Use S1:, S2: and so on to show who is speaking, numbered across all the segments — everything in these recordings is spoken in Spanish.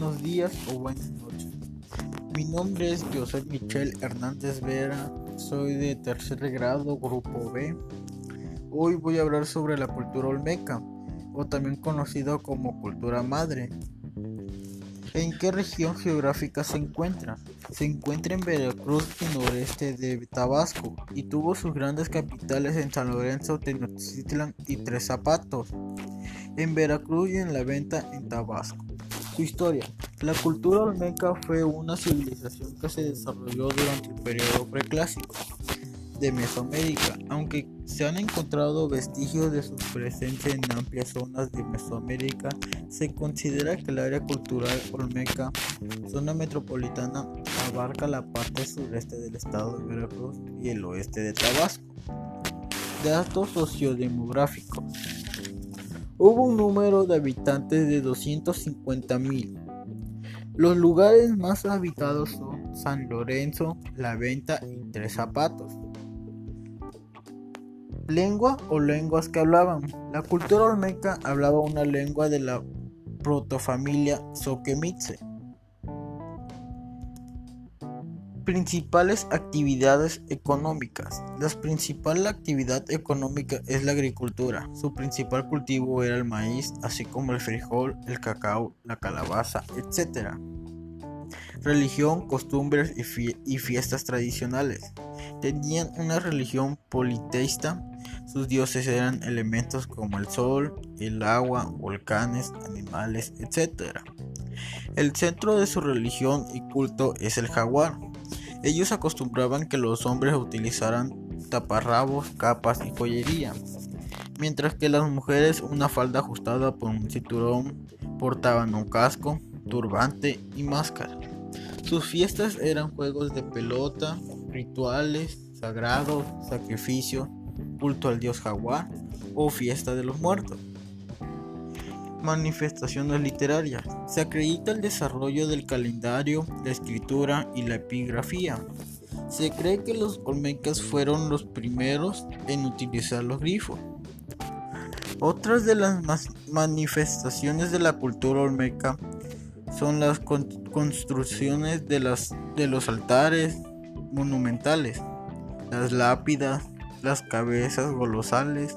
S1: días o buenas noches. Mi nombre es José Michel Hernández Vera, soy de tercer grado, grupo B. Hoy voy a hablar sobre la cultura olmeca, o también conocido como cultura madre. ¿En qué región geográfica se encuentra? Se encuentra en Veracruz y noreste de Tabasco y tuvo sus grandes capitales en San Lorenzo, Tenochtitlan y Tres Zapatos. En Veracruz y en la venta en Tabasco. Su historia. La cultura olmeca fue una civilización que se desarrolló durante el periodo preclásico de Mesoamérica, aunque se han encontrado vestigios de su presencia en amplias zonas de Mesoamérica, se considera que el área cultural olmeca, zona metropolitana, abarca la parte sureste del estado de Veracruz y el oeste de Tabasco. Datos sociodemográficos. Hubo un número de habitantes de 250.000. Los lugares más habitados son San Lorenzo, La Venta y Tres Zapatos. Lengua o lenguas que hablaban. La cultura olmeca hablaba una lengua de la protofamilia Soquemitze. Principales actividades económicas. La principal actividad económica es la agricultura. Su principal cultivo era el maíz, así como el frijol, el cacao, la calabaza, etc. Religión, costumbres y, fiestas tradicionales. Tenían una religión politeísta. Sus dioses eran elementos como el sol, el agua, volcanes, animales, etc. El centro de su religión y culto es el jaguar. Ellos acostumbraban que los hombres utilizaran taparrabos, capas y joyería, mientras que las mujeres una falda ajustada por un cinturón, portaban un casco, turbante y máscara. Sus fiestas eran juegos de pelota, rituales, sagrados, sacrificio, culto al dios jaguar o fiesta de los muertos. Manifestaciones literarias. Se acredita el desarrollo del calendario, la escritura y la epigrafía. Se cree que los olmecas fueron los primeros en utilizar los grifos. Otras de las manifestaciones de la cultura olmeca son las construcciones de, las, de los altares monumentales, las lápidas, las cabezas golosales,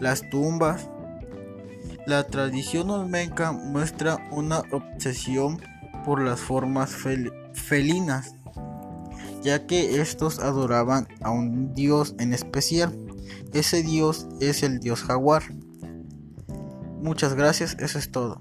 S1: las tumbas. La tradición olmeca muestra una obsesión por las formas felinas, ya que estos adoraban a un dios en especial. Ese dios es el dios jaguar. Muchas gracias, eso es todo.